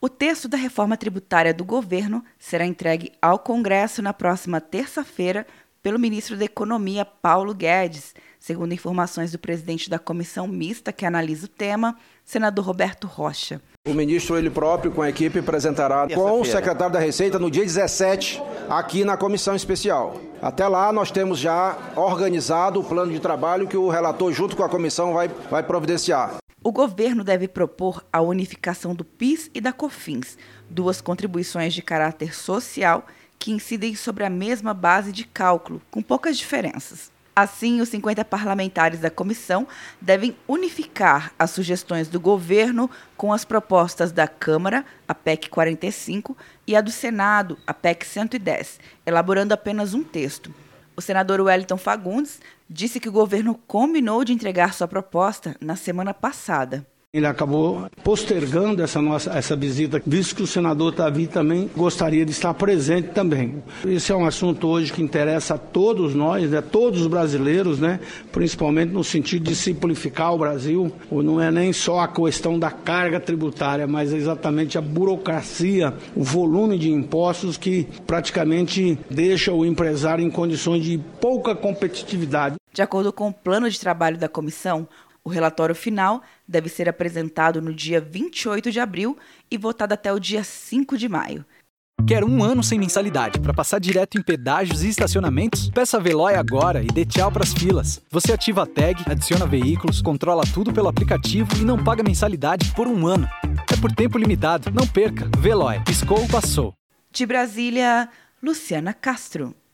O texto da reforma tributária do governo será entregue ao Congresso na próxima terça-feira pelo ministro da Economia, Paulo Guedes, segundo informações do presidente da comissão mista que analisa o tema, senador Roberto Rocha. O ministro, ele próprio, com a equipe, apresentará com o secretário da Receita no dia 17, aqui na comissão especial. Até lá, nós temos já organizado o plano de trabalho que o relator, junto com a comissão, vai, vai providenciar. O governo deve propor a unificação do PIS e da COFINS, duas contribuições de caráter social que incidem sobre a mesma base de cálculo, com poucas diferenças. Assim, os 50 parlamentares da comissão devem unificar as sugestões do governo com as propostas da Câmara, a PEC 45, e a do Senado, a PEC 110, elaborando apenas um texto. O senador Wellington Fagundes disse que o governo combinou de entregar sua proposta na semana passada. Ele acabou postergando essa nossa essa visita, visto que o senador Tavi também gostaria de estar presente também. Esse é um assunto hoje que interessa a todos nós, né, todos os brasileiros, né, principalmente no sentido de simplificar o Brasil. Não é nem só a questão da carga tributária, mas exatamente a burocracia, o volume de impostos que praticamente deixa o empresário em condições de pouca competitividade. De acordo com o plano de trabalho da comissão, o relatório final deve ser apresentado no dia 28 de abril e votado até o dia 5 de maio. Quer um ano sem mensalidade para passar direto em pedágios e estacionamentos? Peça a Veloy agora e dê tchau para as filas. Você ativa a tag, adiciona veículos, controla tudo pelo aplicativo e não paga mensalidade por um ano. É por tempo limitado. Não perca. Veloy. Piscou, passou. De Brasília, Luciana Castro.